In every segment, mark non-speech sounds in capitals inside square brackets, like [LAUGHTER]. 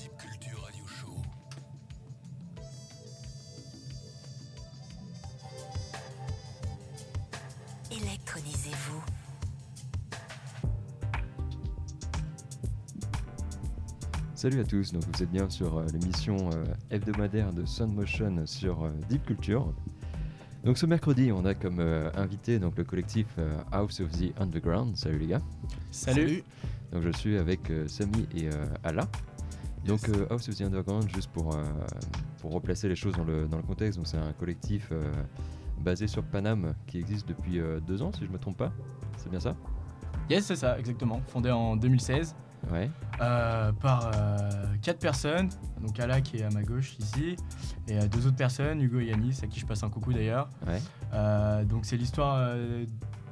Deep Culture Radio Show. Électronisez-vous. Salut à tous, donc vous êtes bien sur euh, l'émission euh, hebdomadaire de Sound Motion sur euh, Deep Culture. Donc ce mercredi, on a comme euh, invité donc le collectif euh, House of the Underground. Salut les gars. Salut. Donc je suis avec euh, Samy et euh, Ala. Donc euh, House of the Underground, juste pour, euh, pour replacer les choses dans le, dans le contexte, donc c'est un collectif euh, basé sur Paname qui existe depuis euh, deux ans, si je me trompe pas. C'est bien ça? Yes, c'est ça, exactement. Fondé en 2016 Ouais. euh, par quatre personnes. Donc Ala qui est à ma gauche ici, et deux autres personnes, Hugo et Yanis, à qui je passe un coucou d'ailleurs. Ouais. Donc c'est l'histoire,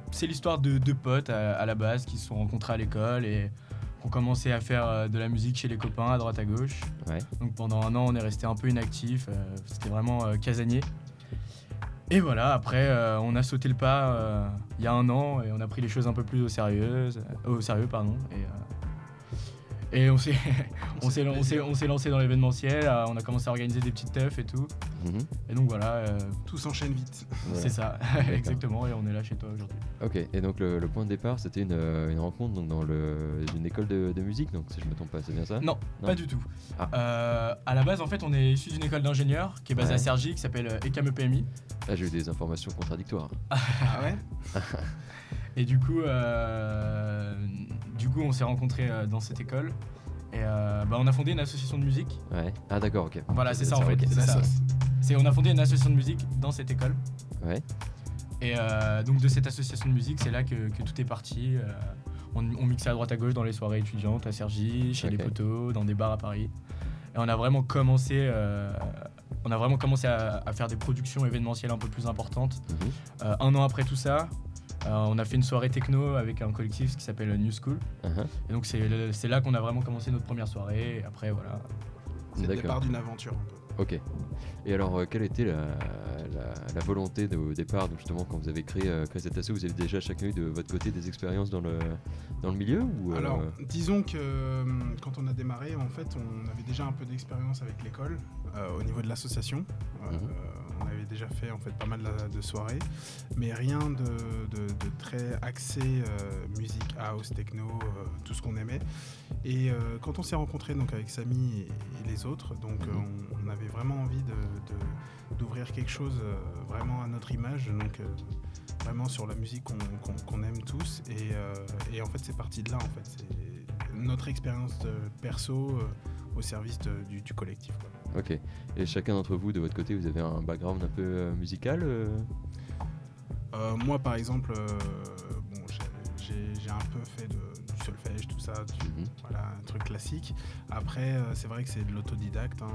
c'est l'histoire de deux potes à, à la base qui se sont rencontrés à l'école et ont commencé à faire euh, de la musique chez les copains à droite à gauche. Ouais. Donc pendant un an, on est resté un peu inactif. euh, C'était vraiment euh, casanier. Et voilà, après, euh, on a sauté le pas il y a un an et on a pris les choses un peu plus au sérieux, au sérieux pardon. Et, et [LAUGHS] on s'est, on s'est, on s'est, lancé dans l'événementiel. euh, on a commencé à organiser des petites teufs et tout. Mhm. Et donc voilà, euh, Tout s'enchaîne vite. Voilà. c'est ça, [LAUGHS] exactement. Et on est là chez toi aujourd'hui. Ok, et donc le, le point de départ, c'était une, euh, une rencontre donc, dans le, une école de, de musique, donc si je me trompe pas, c'est bien ça? Non, Non. pas du tout. Ah. Euh, à la base, en fait, on est issu d'une école d'ingénieurs qui est basée Ouais. à Cergy, qui s'appelle ECAM EPMI. Là, j'ai eu des informations contradictoires. Ah ouais? [LAUGHS] Et du coup, euh, du coup, on s'est rencontrés euh, dans cette école. Et euh, bah, on a fondé une association de musique. Ouais. Ah, d'accord, ok. Voilà, c'est ça en fait. c'est ça. C'est- on a fondé une association de musique dans cette école. Ouais. Et euh, donc de cette association de musique, c'est là que, que tout est parti. Euh, on, on mixait à droite à gauche dans les soirées étudiantes à Cergy, chez les poteaux, dans des bars à Paris. Et on a vraiment commencé, on a vraiment commencé à, à faire des productions événementielles un peu plus importantes. Mhm. Un an après tout ça, on a fait une soirée techno avec un collectif qui s'appelle New School. Uh-huh. Et donc c'est là qu'on a vraiment commencé notre première soirée. Et après voilà. C'est le départ d'une aventure un peu. Ok. Et alors, euh, quelle était la, la, la volonté de- au départ, donc justement, quand vous avez créé, euh, créé cette asso Vous avez déjà chacun eu de votre côté des expériences dans le, dans le milieu ou, euh, Alors, disons que euh, quand on a démarré, en fait, on avait déjà un peu d'expérience avec l'école euh, au niveau de l'association. Euh, Mhm. On avait déjà fait en fait pas mal de- de soirées, mais rien de, de- de très axé euh, musique house, techno, euh, tout ce qu'on aimait. Et euh, quand on s'est rencontrés donc avec Samy et, et les autres, donc Mhm. on, on avait vraiment envie d'ouvrir quelque chose vraiment à notre image, donc vraiment sur la musique qu'on aime tous. Et, et en fait, c'est parti de là. En fait, c'est notre expérience perso au service du, du collectif. quoi. Ok. Et chacun d'entre vous, de votre côté, vous avez un background un peu euh, musical euh Euh, moi, par exemple, euh, bon, j'ai- un peu fait de- du solfège, tout ça, du- Mhm. voilà, un truc classique. Après, euh, c'est vrai que c'est de l'autodidacte. hein.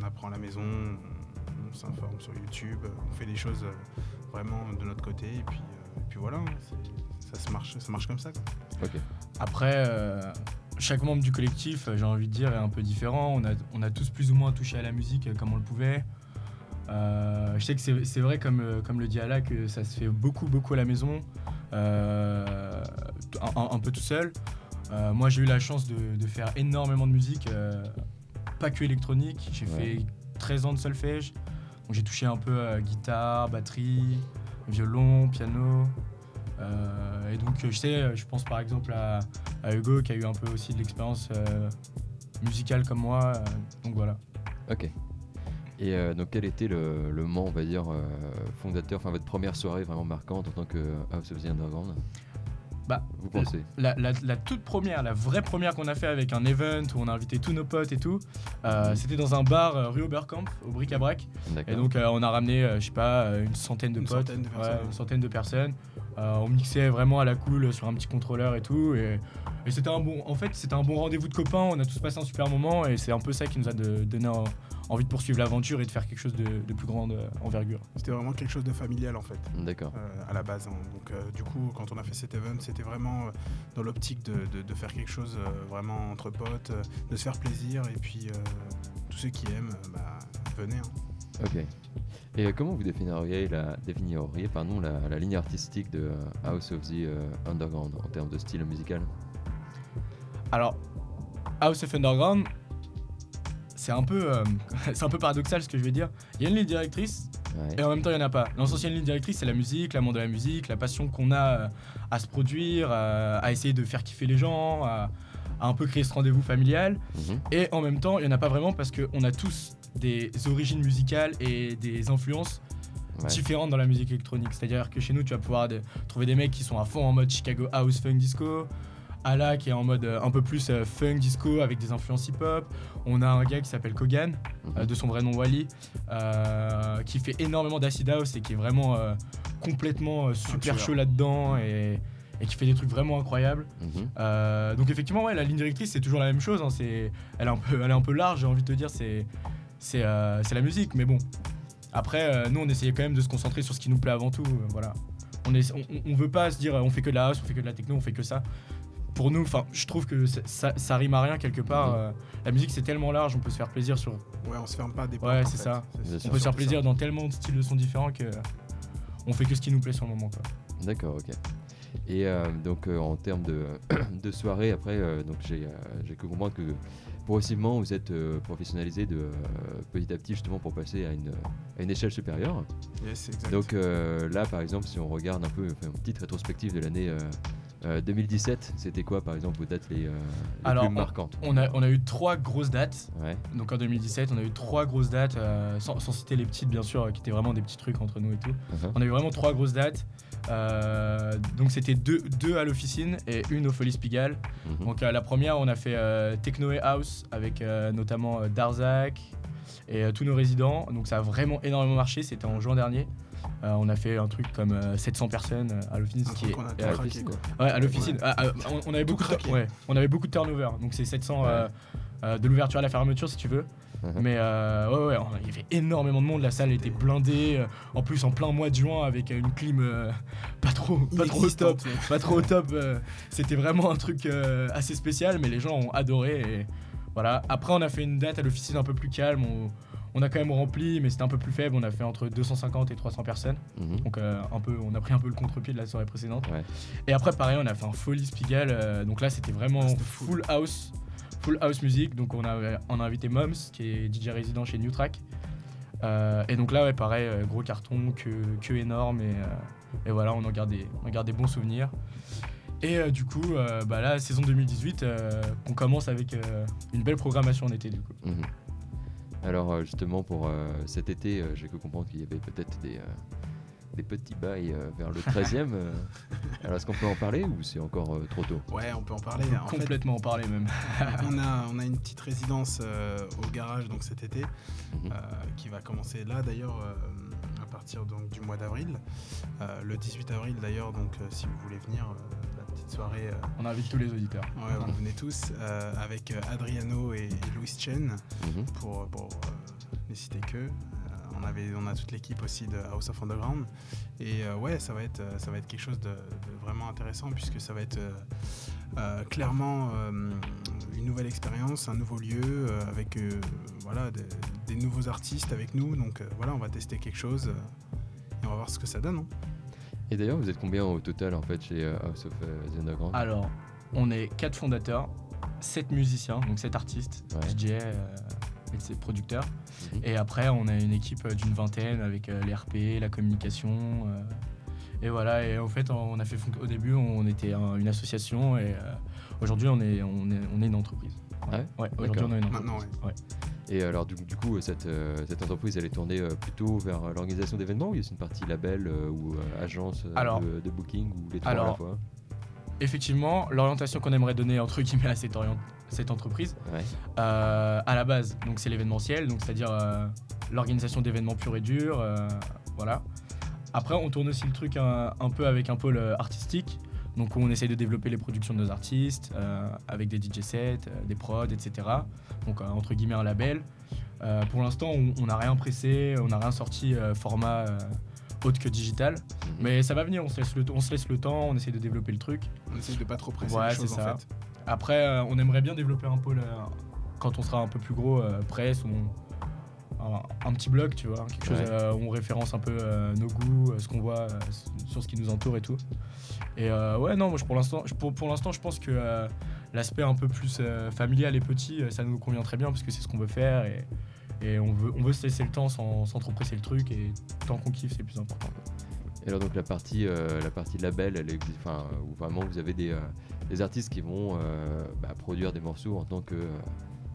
On apprend à la maison, on, on s'informe sur YouTube, on fait des choses vraiment de notre côté. Et puis, euh, et puis voilà, hein, ça, se marche, ça marche comme ça. quoi. Ok. Après, euh, chaque membre du collectif, euh, j'ai envie de dire, est un peu différent. On a, on a tous plus ou moins touché à la musique euh, comme on le pouvait. Euh, je sais que c'est c'est vrai, comme, comme le dit Ala, que ça se fait beaucoup, beaucoup à la maison, euh, un, peu tout seul. Euh, moi, j'ai eu la chance de, de faire énormément de musique, pas que électronique. J'ai Ouais. fait 13 ans de solfège. Donc, j'ai touché un peu à guitare, batterie, violon, piano. Euh, et donc, euh, je sais, je pense par exemple à, Hugo qui a eu un peu aussi de l'expérience euh, musicale comme moi. euh, donc voilà. Ok. Et euh, donc, quel était le, moment, on va dire, euh, fondateur, enfin votre première soirée vraiment marquante en tant que House of the Underground? Bah, Vous pensez La, la- la toute première, la vraie première qu'on a fait avec un event où on a invité tous nos potes et tout, euh, Mhm. c'était dans un bar euh, rue Oberkampf, au bric-à-brac. D'accord. Et donc euh, on a ramené, euh, je sais pas, une centaine de Une potes. centaine de Ouais, personnes. une centaine de personnes. Euh, on mixait vraiment à la cool sur un petit contrôleur et tout. Et, et c'était un bon, en fait, c'était un bon rendez-vous de copains. On a tous passé un super moment et c'est un peu ça qui nous a de- donné en- envie de poursuivre l'aventure et de faire quelque chose de, de plus grande euh, envergure. C'était vraiment quelque chose de familial en fait. D'accord. euh, à la base. hein. Donc euh, du coup, quand on a fait cet event, c'était vraiment dans l'optique de, de- de faire quelque chose euh, vraiment entre potes, de se faire plaisir. Et puis euh, tous ceux qui aiment, bah, venez. hein. Ok. Et comment vous définiriez la, définiriez, pardon, la, la ligne artistique de House of the euh, Underground en termes de style musical? Alors, House of Underground, c'est un peu, euh, [LAUGHS] c'est un peu paradoxal ce que je vais dire. Il y a une ligne directrice Ouais. et en même temps il n'y en a pas. L'ancienne ligne directrice, c'est la musique, l'amour de la musique, la passion qu'on a euh, à se produire, euh, à essayer de faire kiffer les gens, à, à un peu créer ce rendez-vous familial. Mhm. Et en même temps, il n'y en a pas vraiment parce qu'on a tous des origines musicales et des influences Ouais. différentes dans la musique électronique. C'est-à-dire que chez nous, tu vas pouvoir de- trouver des mecs qui sont à fond en mode Chicago House Funk Disco. Ala qui est en mode euh, un peu plus euh, funk disco avec des influences hip-hop. On a un gars qui s'appelle Kogan, Mhm. euh, de son vrai nom Wally, qui fait énormément d'acid house et qui est vraiment complètement super chaud là-dedans et, et qui fait des trucs vraiment incroyables. Mhm. Donc effectivement, ouais, la ligne directrice, c'est toujours la même chose. hein, c'est, elle, est un peu, elle est un peu large, j'ai envie de te dire, c'est, la musique. Mais bon, après, nous, on essayait quand même de se concentrer sur ce qui nous plaît avant tout. voilà. On, est, on, on veut pas se dire, on fait que de la house, on fait que de la techno, on fait que ça. Pour nous, enfin, je trouve que ça, rime à rien quelque part. Euh, la musique, c'est tellement large, on peut se faire plaisir sur. Ouais, on se ferme pas des Ouais, portes, en c'est ça. On sûr. peut se faire plaisir ça. dans tellement de styles de sons différents que on fait que ce qui nous plaît sur le moment. Quoi. D'accord, ok. Et euh, donc euh, en termes de, [COUGHS] de soirée, après, euh, donc j'ai euh, j'ai cru comprendre que progressivement vous êtes euh, professionnalisé de, euh, petit à petit justement pour passer à une, à une échelle supérieure. Yes, exact. Donc euh, là, par exemple, si on regarde un peu, enfin, une petite rétrospective de l'année euh, euh, 2017, c'était quoi par exemple vos dates les, euh, les Alors, plus marquantes? On a, on a eu trois grosses dates. Ouais. Donc en 2017, on a eu trois grosses dates, euh, sans, sans citer les petites bien sûr, qui étaient vraiment des petits trucs entre nous et tout. Mhm. On a eu vraiment trois grosses dates. Donc c'était deux, deux à l'officine et une au Folies Pigalle. Mhm. Donc la première, on a fait Techno et House avec notamment Darzak et tous nos résidents. Donc ça a vraiment énormément marché. C'était en juin dernier. Euh, on a fait un truc comme euh, 700 personnes euh, à l'officine, qui est a tout à craqué, quoi. Ouais, à l'officine. Ah, ah, on, on avait Tout beaucoup de, ouais, on avait beaucoup de turnover. Donc c'est 700 Ouais. euh, euh, de l'ouverture à la fermeture si tu veux. Mhm. Mais euh, ouais, ouais, on- il y avait énormément de monde. La salle était blindée. euh, en plus, en plein mois de juin avec euh, une clim euh, [LAUGHS] pas trop, pas trop au top. Pas trop au top. euh, C'était vraiment un truc euh, assez spécial, mais les gens ont adoré. Et voilà. Après, on a fait une date à l'officine un peu plus calme. On, on a quand même rempli, mais c'était un peu plus faible. On a fait entre 250 et 300 personnes. Mhm. Donc euh, un peu, on a pris un peu le contre-pied de la soirée précédente. Ouais. Et après pareil, on a fait un Folly Spiegel. euh, donc là, c'était vraiment Ah, full house, full house music. Donc on a, on a invité Moms, qui est DJ résident chez New Track. Euh, et donc là, ouais, pareil, gros carton, que, que énorme. Et, euh, et voilà, on en garde des, on en garde des bons souvenirs. Et euh, du coup, euh, bah là, saison 2018, euh, on commence avec euh, une belle programmation en été du coup. Mhm. Alors euh, justement pour euh, cet été, euh, j'ai cru comprendre qu'il y avait peut-être des, euh, des petits bails euh, vers le 13e. euh. [LAUGHS] Alors est-ce qu'on peut en parler ou c'est encore euh, trop tôt? Ouais, on peut en parler. En fait, Complètement en parler même. [LAUGHS] on a, on a une petite résidence euh, au garage donc cet été Mhm. euh, qui va commencer là d'ailleurs euh, à partir donc, du mois d'avril. Euh, le 18 avril d'ailleurs, donc euh, si vous voulez venir, petite soirée, euh, On invite tous les auditeurs. ouais, vous venez tous, euh, avec euh, Adriano et, Louis Chen Mhm. pour, pour euh, les citer que. Euh, on, avait, on a toute l'équipe aussi de House of Underground. Et euh, ouais, ça va, être, ça va être quelque chose de, de vraiment intéressant puisque ça va être euh, euh, clairement euh, une nouvelle expérience, un nouveau lieu euh, avec euh, voilà, des, des nouveaux artistes avec nous. Donc euh, voilà, on va tester quelque chose euh, et on va voir ce que ça donne. hein. Et d'ailleurs vous êtes combien au total en fait chez euh, House of euh, the Underground Alors, on est quatre fondateurs, sept musiciens, donc sept artistes, Ouais. DJ euh, et ses producteurs. Mhm. Et après, on a une équipe d'une vingtaine avec euh, les RP, la communication. euh, et voilà, et en fait, on a fait au début, on était un- une association et euh, aujourd'hui, on est, on, est, on est une entreprise. Ah ouais? Ouais, aujourd'hui, on est une Maintenant, entreprise. Ouais. Et alors du, du coup cette, euh, cette entreprise elle est tournée euh, plutôt vers euh, l'organisation d'événements ou il y a une partie label ou agence Alors- de, de booking ou les trois à la alors, fois Effectivement, l'orientation qu'on aimerait donner entre guillemets à cette, entreprise, Ouais. Euh, à la base, donc c'est l'événementiel, donc c'est-à-dire euh, l'organisation d'événements purs et durs, euh, voilà. Après, on tourne aussi le truc un, un peu avec un pôle artistique, donc on essaye de développer les productions de nos artistes euh, avec des DJ sets, euh, des prods, etc. Donc euh, entre guillemets un label. Pour l'instant, on n'a rien pressé, on n'a rien sorti format autre que digital, Mhm. mais ça va venir. On se laisse le, on se laisse le temps, on essaie de développer le truc. On essaie de pas trop presser Ouais, les choses en ça. fait. Après, on aimerait bien développer un pôle quand on sera un peu plus gros, presse ou un, un petit blog, tu vois, quelque chose Ouais. où on référence un peu nos goûts, ce qu'on voit sur ce qui nous entoure et tout. Et euh, ouais, non, moi pour l'instant, pour, pour l'instant, je pense que euh, l'aspect un peu plus euh, familial et petit, ça nous convient très bien parce que c'est ce qu'on veut faire et, on, veut, on veut se laisser le temps sans, sans trop presser le truc et tant qu'on kiffe, c'est plus important. Et alors donc la partie, la partie label, elle existe, enfin, où vraiment vous avez des, des artistes qui vont bah, produire des morceaux en tant que,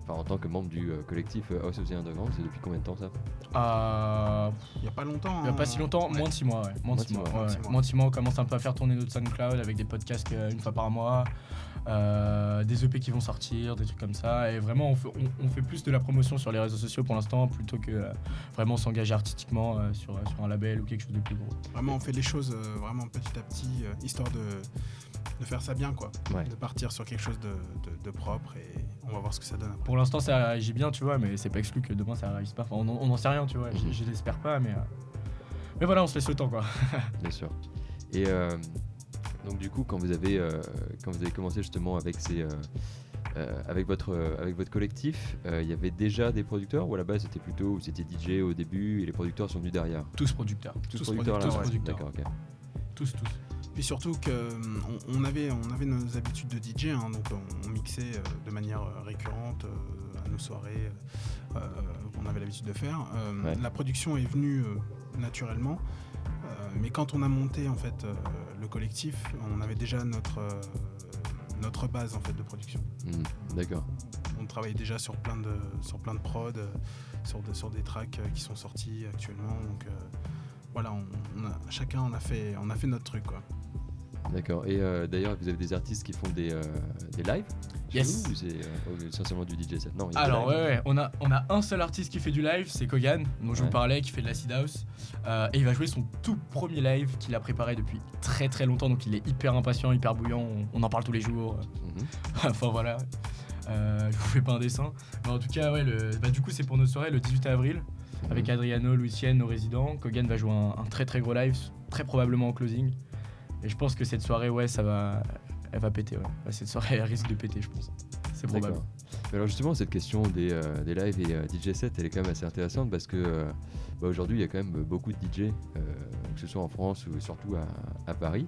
enfin, en tant que membre du euh, collectif euh, House of the Underground. C'est depuis combien de temps ça? Euh, Il n'y a pas longtemps. Il n'y a pas hein. si longtemps, Ouais. moins de 6 mois, ouais. Moins de 6 mois. moins de ouais, six mois. Moins de six mois, on commence un peu à faire tourner notre SoundCloud avec des podcasts euh, une fois par mois, euh, des EP qui vont sortir, des trucs comme ça. Et vraiment, on fait, on, on fait plus de la promotion sur les réseaux sociaux pour l'instant plutôt que euh, vraiment s'engager artistiquement euh, sur, sur un label ou quelque chose de plus gros. Vraiment, on fait les choses euh, vraiment petit à petit, euh, histoire de, de faire ça bien, quoi. Ouais. De partir sur quelque chose de, de- de propre et on va voir ce que ça donne après. Pour l'instant, ça réagit bien, tu vois, mais c'est pas exclu que demain ça réagisse pas. Enfin, on n'en sait rien, tu vois. Je- Mhm. Je l'espère pas, mais. euh, Mais voilà, on se laisse le temps, quoi. [LAUGHS] Bien sûr. Et euh, donc du coup, quand vous avez, euh, quand vous avez commencé justement avec ces, euh, euh, avec votre, euh, avec votre collectif, euh, il y avait déjà des producteurs ou à la base c'était plutôt, vous étiez DJ au début et les producteurs sont venus derrière? Tous producteurs. Tous producteurs là, producteurs, ouais. ouais. D'accord, ok. Tous, tous. Puis surtout que hum, on, avait, on avait nos habitudes de DJ, hein, donc on, mixait euh, de manière euh, récurrente euh, à nos soirées qu'on avait l'habitude de faire. Ouais. La production est venue naturellement, mais quand on a monté en fait le collectif, on avait déjà notre notre base en fait de production. Hmm, D'accord. On travaille déjà sur plein de sur plein de prod, sur, de- sur des tracks qui sont sortis actuellement. Donc euh, voilà, on, on a, chacun on a fait on a fait notre truc quoi. D'accord. Et euh, d'ailleurs, vous avez des artistes qui font des, euh, des lives Yes. vous ou c'est euh, essentiellement du DJ set? Non, il y a des Alors lives. ouais, on a, on a un seul artiste qui fait du live, c'est Kogan, dont je Ouais. vous parlais, qui fait de l'acid house. Euh, et il va jouer son tout premier live qu'il a préparé depuis très très longtemps, donc il est hyper impatient, hyper bouillant, on, on en parle tous les jours. Mhm. [LAUGHS] enfin voilà, euh, je vous fais pas un dessin. Mais en tout cas, ouais, le, bah, du coup c'est pour notre soirée le 18 avril, avec Mhm. Adriano, Lucien, nos résidents. Kogan va jouer un, un très très gros live, très probablement en closing. Et je pense que cette soirée, ouais, ça va, elle va péter, ouais. Cette soirée, elle risque de péter, je pense. C'est probable. Mais alors justement, cette question des, euh, des lives et euh, DJ sets, elle est quand même assez intéressante parce que euh, bah, aujourd'hui, il y a quand même beaucoup de DJ, que ce soit en France ou surtout à, à Paris.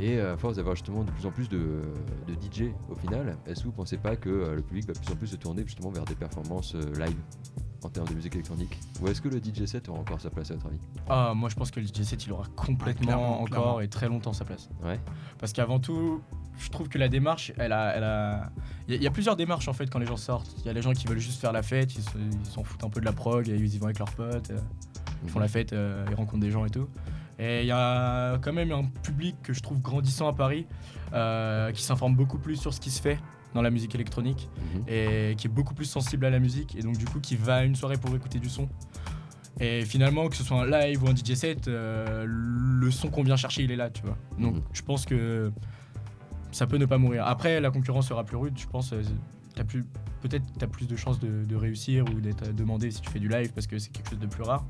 Et à force d'avoir justement de plus en plus de, de DJ au final, est-ce que vous pensez pas que le public va de plus en plus se tourner justement vers des performances live? En termes de musique électronique Ou est-ce que le DJ set aura encore sa place à votre avis? Ah, moi je pense que le DJ set il aura complètement clairement, encore clairement. et très longtemps sa place. Ouais. Parce qu'avant tout, je trouve que la démarche, elle a. Elle a... Il y, a- il y a plusieurs démarches en fait quand les gens sortent. Il y a les gens qui veulent juste faire la fête, ils se- ils s'en foutent un peu de la prog, et ils y vont avec leurs potes, euh, ils font la fête, euh, ils rencontrent des gens et tout. Et il y a quand même un public que je trouve grandissant à Paris, euh, qui s'informe beaucoup plus sur ce qui se fait dans la musique électronique Mhm. et qui est beaucoup plus sensible à la musique et donc du coup qui va à une soirée pour écouter du son. Et finalement, que ce soit un live ou un DJ set, euh, le son qu'on vient chercher, il est là, tu vois. Donc Mhm. je pense que ça peut ne pas mourir. Après, la concurrence sera plus rude, je pense. euh, t'as plus, peut-être tu as plus de chances de, de réussir ou d'être demandé si tu fais du live parce que c'est quelque chose de plus rare.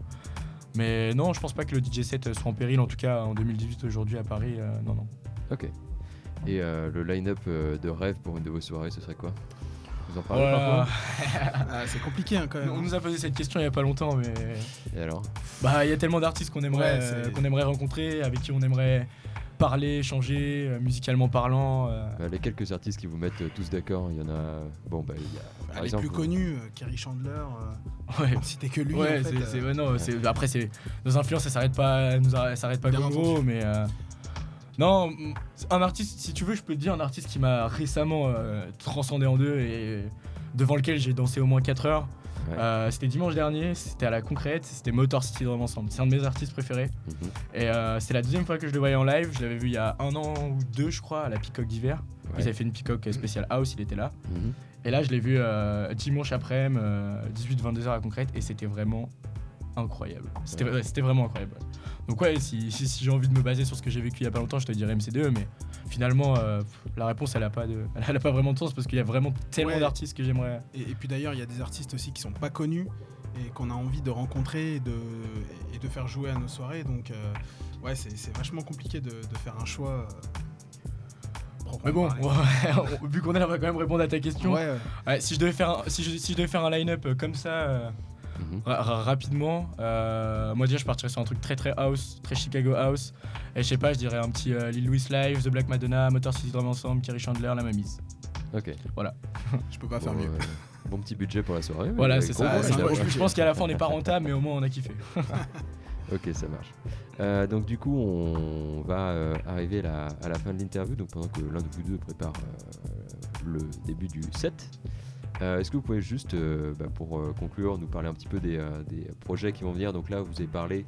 Mais non, je pense pas que le DJ set soit en péril, en tout cas en 2018 aujourd'hui à Paris. euh, non, non. Ok. Et euh, le line-up euh, de rêve pour une de vos soirées, ce serait quoi? Vous en parlez Voilà. parfois? [LAUGHS] Ah, c'est compliqué hein, quand même. On nous a posé cette question il y a pas longtemps, mais Et alors? Bah, il y a tellement d'artistes qu'on aimerait, Ouais, euh, qu'on aimerait rencontrer, avec qui on aimerait parler, échanger, euh, musicalement parlant. euh. Bah, Les quelques artistes qui vous mettent euh, tous d'accord, il y en a. Bon, bah, il y a. Bah, par les exemple, plus connus, euh, Kerry Chandler, euh, Ouais. si t'es que lui. ouais, en fait, c'est, euh, c'est- ouais, non, c'est- après, c'est, nos influences, elles s'arrêtent pas, nous s'arrêtent pas comme gros, mais. Non, un artiste, si tu veux, je peux te dire un artiste qui m'a récemment euh, transcendé en deux et devant lequel j'ai dansé au moins 4 heures. Ouais. Euh, c'était dimanche dernier, c'était à la concrète, c'était Motor City Drum Ensemble. C'est un de mes artistes préférés. mhm. Et euh, c'est la deuxième fois que je le voyais en live. Je l'avais vu il y a un an ou deux, je crois, à la Peacock d'hiver. Ouais. Ils avaient fait une Peacock spéciale house, il était là. Mhm. Et là, je l'ai vu dimanche après-midi, 18-22h à la concrète, et c'était vraiment incroyable. C'était Ouais. ouais, c'était vraiment incroyable. Donc ouais, si, si, si j'ai envie de me baser sur ce que j'ai vécu il y a pas longtemps, je te dirais MC2, mais finalement, euh, la réponse, elle a pas, de, [LAUGHS] elle a pas vraiment de sens parce qu'il y a vraiment tellement Ouais. d'artistes que j'aimerais... Et, et puis d'ailleurs, il y a des artistes aussi qui sont pas connus et qu'on a envie de rencontrer et de, et de faire jouer à nos soirées. Donc, euh, ouais, c'est vachement compliqué de, de faire un choix. euh, Mais bon, [LAUGHS] vu qu'on est là, on va quand même répondre à ta question. Ouais, ouais. Ouais, si, je devais faire un, si, je, si je devais faire un line-up euh, comme ça... euh, Ra- ra- rapidement, euh, moi déjà je partirais sur un truc très très house, très Chicago house. Et je sais pas, je dirais un petit euh, Lil Louis Live, The Black Madonna, Motor City Drum Ensemble, Kerry Chandler, La Mamise. Ok. [LAUGHS] Je peux pas faire Bon, mieux. euh, bon petit budget pour la soirée. Voilà, c'est ça. je, pense qu'à la fin, on n'est pas rentable, mais au moins, on a kiffé. [LAUGHS] Ok, ça marche. Euh, donc du coup, on va euh, arriver là- à la fin de l'interview, donc pendant que l'un de vous deux prépare euh, le début du set. Euh, Est-ce que vous pouvez juste, euh, bah, pour euh, conclure, nous parler un petit peu des, euh, des projets qui vont venir? Donc là, vous avez parlé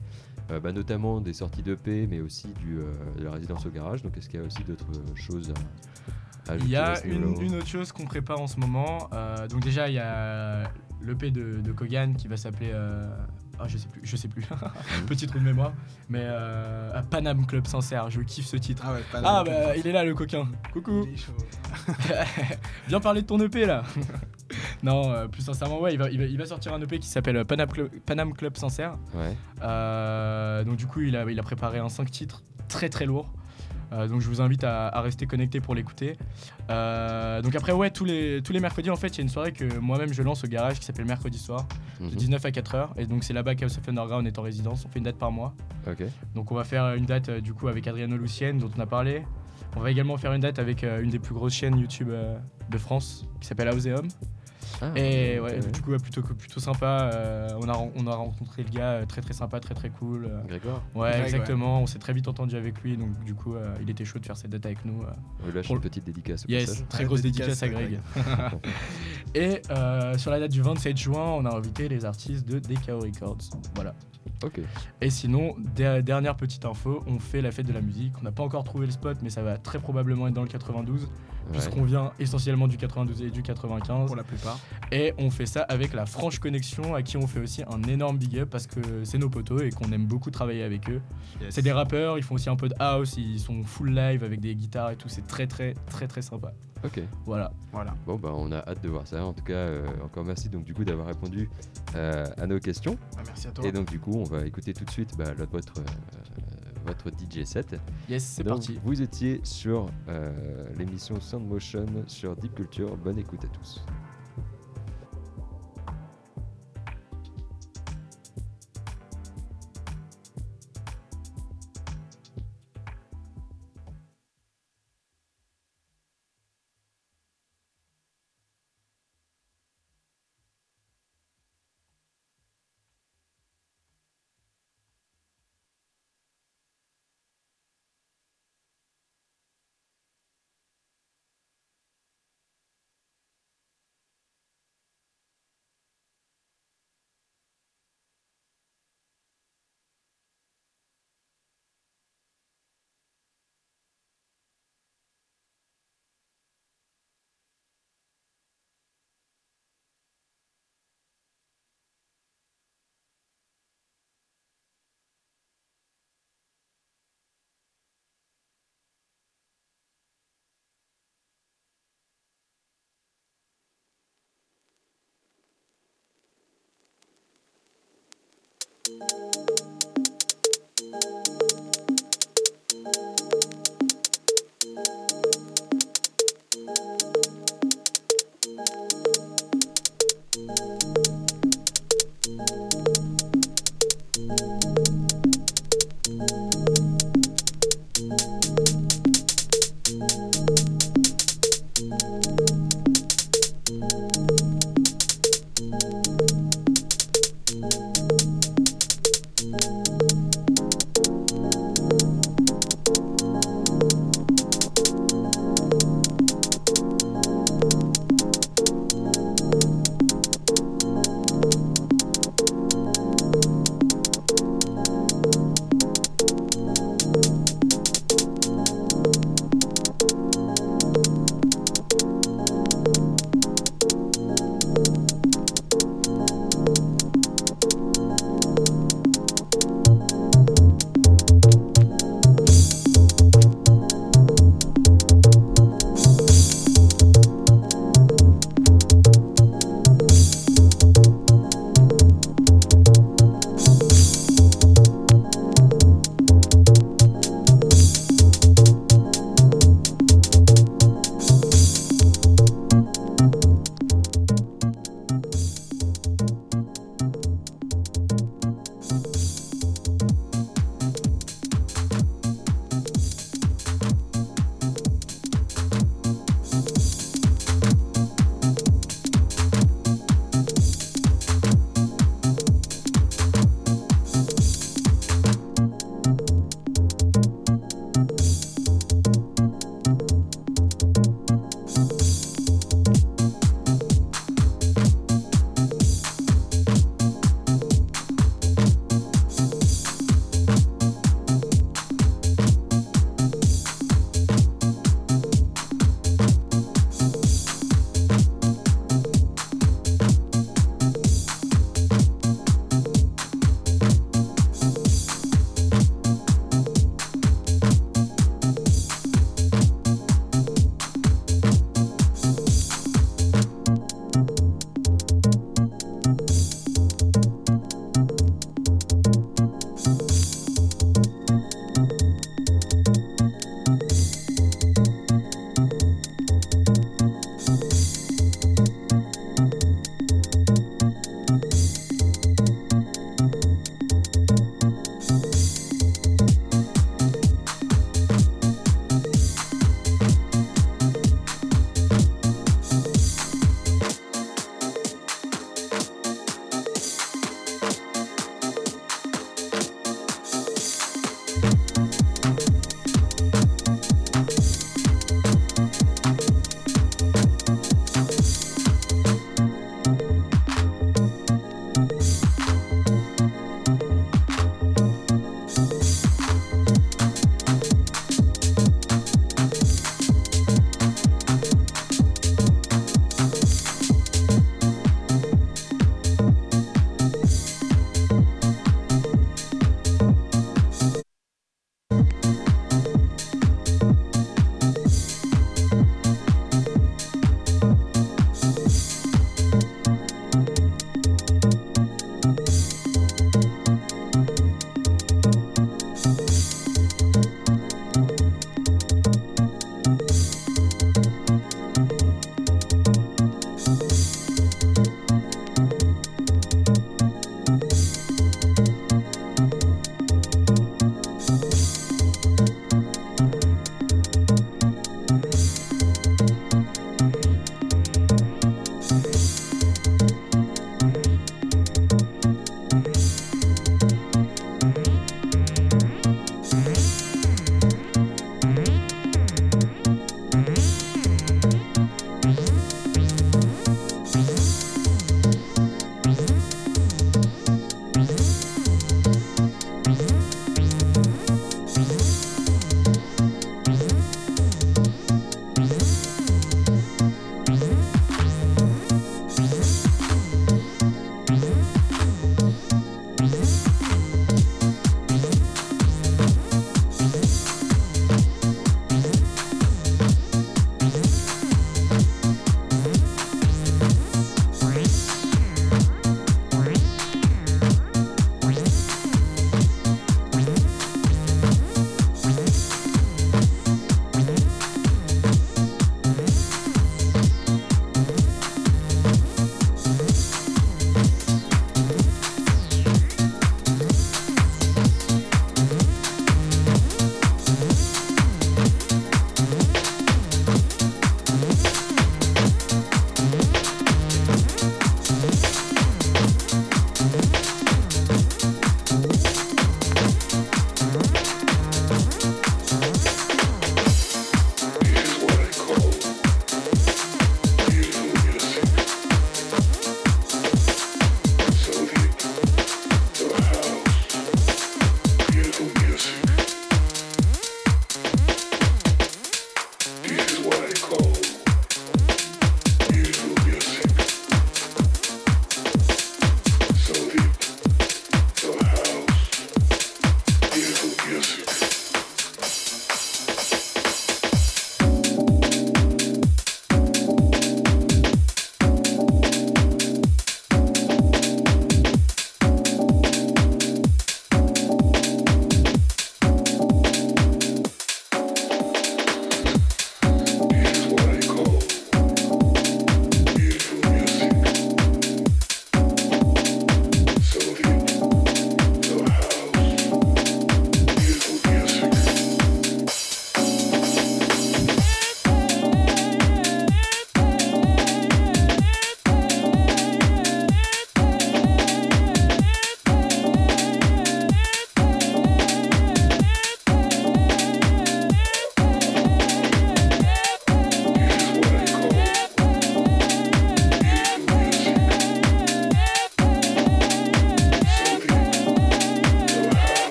euh, bah, notamment des sorties d'EP, mais aussi du, euh, de la résidence au garage. Donc est-ce qu'il y a aussi d'autres choses à, ajouter Il y a une, autre chose qu'on prépare en ce moment. Euh, donc déjà, il y a l'EP de, de Kogan qui va s'appeler... euh, Ah, je sais plus, je sais plus. [LAUGHS] Petit trou de mémoire. Mais euh, Panam Club Sincère, je kiffe ce titre. Ah ouais, pas Ah bah, il est là le coquin. Coucou. [LAUGHS] Viens parler de ton EP là. [LAUGHS] non, euh, plus sincèrement, ouais, il va, il va, il va sortir un EP qui s'appelle Panam Club, Panam Club Sincère. Ouais. Euh, donc du coup, il a, il a préparé un 5 titres très très lourd. Euh, donc je vous invite à, à rester connecté pour l'écouter. Euh, donc après ouais tous les, tous les mercredis en fait il y a une soirée que moi-même je lance au garage qui s'appelle Mercredi Soir de Mhm. 19 à 4 heures et donc c'est là-bas qu'House of Underground est en résidence. On fait une date par mois. Donc on va faire une date euh, du coup avec Adriano Lucienne dont on a parlé. On va également faire une date avec euh, une des plus grosses chaînes YouTube euh, de France qui s'appelle Houseum. Ah, Et ok, ouais, ouais. du coup ouais, plutôt, plutôt sympa. euh, on, a, on a rencontré le gars euh, très très sympa, très très cool. euh, Grégoire Ouais, Greg, exactement. On s'est très vite entendu avec lui, donc du coup, euh, il était chaud de faire cette date avec nous. euh. On lui lâche Pour une petite dédicace au Yes, passage. très grosse dédicace dédicace à à Greg. Greg. [LAUGHS] Et euh, sur la date du 27 juin, on a invité les artistes de DKO Records. Voilà. Ok. Et sinon, der- dernière petite info, on fait la fête de la musique. On n'a pas encore trouvé le spot, mais ça va très probablement être dans le 92, Ouais. Puisqu'on vient essentiellement du 92 et du 95. Pour la plupart. Et on fait ça avec la Franche Connexion, à qui on fait aussi un énorme big up parce que c'est nos potos et qu'on aime beaucoup travailler avec eux. C'est des rappeurs, ils font aussi un peu de house, ils sont full live avec des guitares et tout, c'est très très très très sympa. Ok. Voilà. Voilà. Bon bah on a hâte de voir ça. En tout cas, euh, encore merci donc du coup d'avoir répondu euh, à nos questions. Bah, merci à toi. Et donc du coup, on va écouter tout de suite bah, votre euh, votre DJ set. Yes, c'est parti. Vous étiez sur euh, l'émission Sound Motion sur Deep Culture. Bonne écoute à tous.